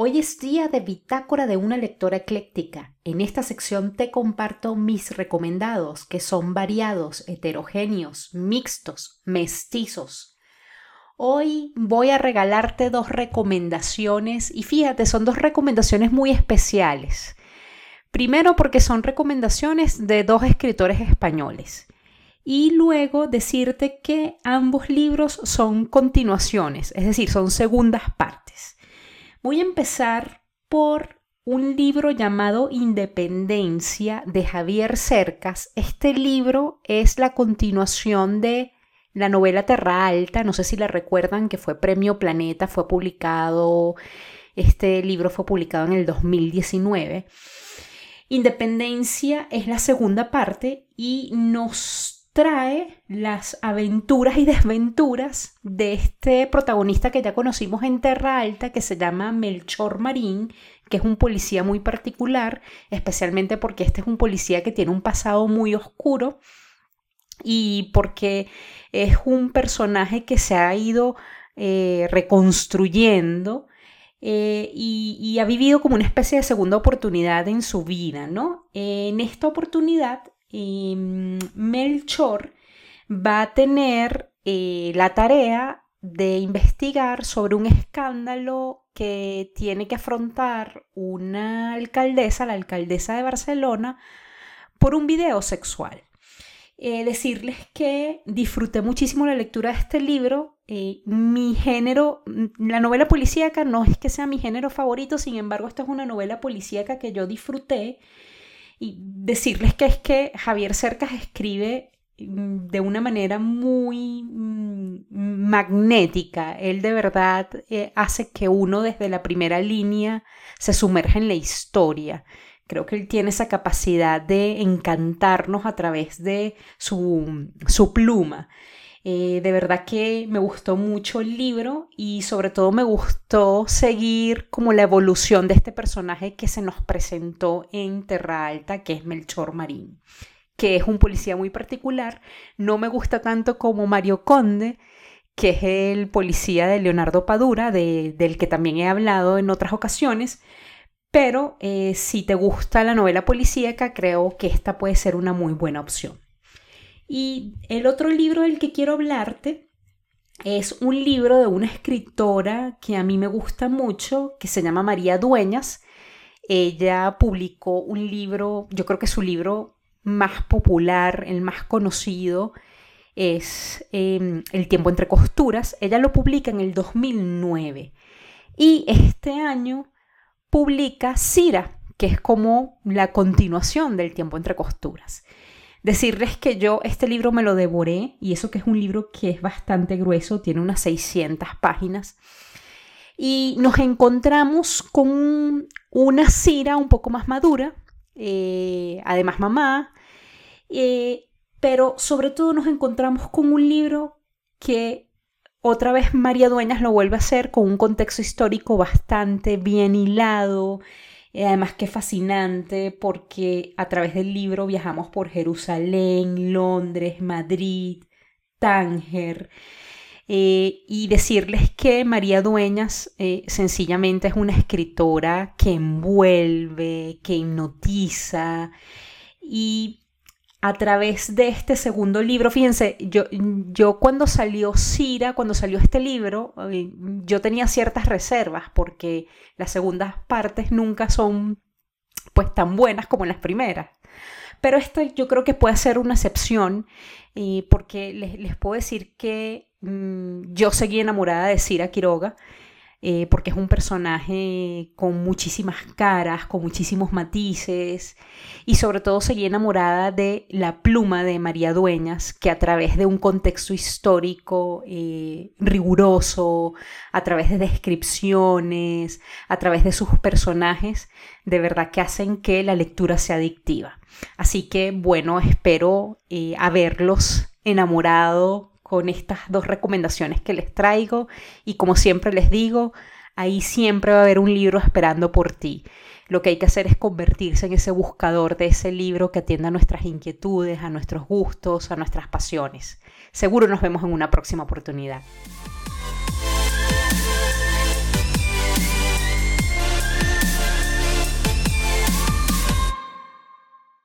Hoy es día de bitácora de una lectora ecléctica. En esta sección te comparto mis recomendados, que son variados, heterogéneos, mixtos, mestizos. Hoy voy a regalarte dos recomendaciones y fíjate, son dos recomendaciones muy especiales. Primero porque son recomendaciones de dos escritores españoles. Y luego decirte que ambos libros son continuaciones, es decir, son segundas partes. Voy a empezar por un libro llamado Independencia de Javier Cercas. Este libro es la continuación de la novela Terra Alta, no sé si la recuerdan, que fue Premio Planeta, fue publicado, este libro fue publicado en el 2019. Independencia es la segunda parte y nos trae las aventuras y desventuras de este protagonista que ya conocimos en Terra Alta, que se llama Melchor Marín, que es un policía muy particular, especialmente porque este es un policía que tiene un pasado muy oscuro y porque es un personaje que se ha ido eh, reconstruyendo eh, y, ha vivido como una especie de segunda oportunidad en su vida, ¿no? en esta oportunidad mm, Melchor va a tener eh, la tarea de investigar sobre un escándalo que tiene que afrontar una alcaldesa, la alcaldesa de Barcelona, por un video sexual. Eh, decirles que disfruté muchísimo la lectura de este libro. Eh, mi género, mm, la novela policíaca no es que sea mi género favorito, sin embargo, esta es una novela policíaca que yo disfruté y decirles que es que Javier Cercas escribe mm, de una manera muy mm, magnética. Él de verdad eh, hace que uno desde la primera línea se sumerja en la historia. Creo que él tiene esa capacidad de encantarnos a través de su, su pluma. Eh, de verdad que me gustó mucho el libro y sobre todo me gustó seguir como la evolución de este personaje que se nos presentó en Terra Alta, que es Melchor Marín, que es un policía muy particular. No me gusta tanto como Mario Conde, que es el policía de Leonardo Padura, del que también he hablado en otras ocasiones. Pero eh, si te gusta la novela policíaca, creo que esta puede ser una muy buena opción. Y el otro libro del que quiero hablarte es un libro de una escritora que a mí me gusta mucho, que se llama María Dueñas. Ella publicó un libro, yo creo que su libro más popular, el más conocido, es em, El tiempo entre costuras. Ella lo publica en el 2009 y este año publica Cira, que es como la continuación del tiempo entre costuras. Decirles que yo este libro me lo devoré y eso que es un libro que es bastante grueso, tiene unas 600 páginas. Y nos encontramos con una Cira un poco más madura, eh, además mamá, eh, pero sobre todo nos encontramos con un libro que otra vez María Dueñas lo vuelve a hacer con un contexto histórico bastante bien hilado, eh, además que fascinante porque a través del libro viajamos por Jerusalén, Londres, Madrid, Tánger. Eh, y decirles que María Dueñas eh, sencillamente es una escritora que envuelve, que hipnotiza y a través de este segundo libro, fíjense, yo, yo cuando salió Cira, cuando salió este libro, eh, yo tenía ciertas reservas porque las segundas partes nunca son pues tan buenas como las primeras. Pero esto yo creo que puede ser una excepción eh, porque les, puedo decir que mm, yo seguí enamorada de Cira Quiroga. Eh, porque es un personaje con muchísimas caras, con muchísimos matices y sobre todo seguí enamorada de la pluma de María Dueñas, que a través de un contexto histórico eh, riguroso, a través de descripciones, a través de sus personajes, de verdad que hacen que la lectura sea adictiva. Así que bueno, espero eh, haberlos enamorado con estas dos recomendaciones que les traigo y como siempre les digo, ahí siempre va a haber un libro esperando por ti. Lo que hay que hacer es convertirse en ese buscador de ese libro que atienda a nuestras inquietudes, a nuestros gustos, a nuestras pasiones. Seguro nos vemos en una próxima oportunidad.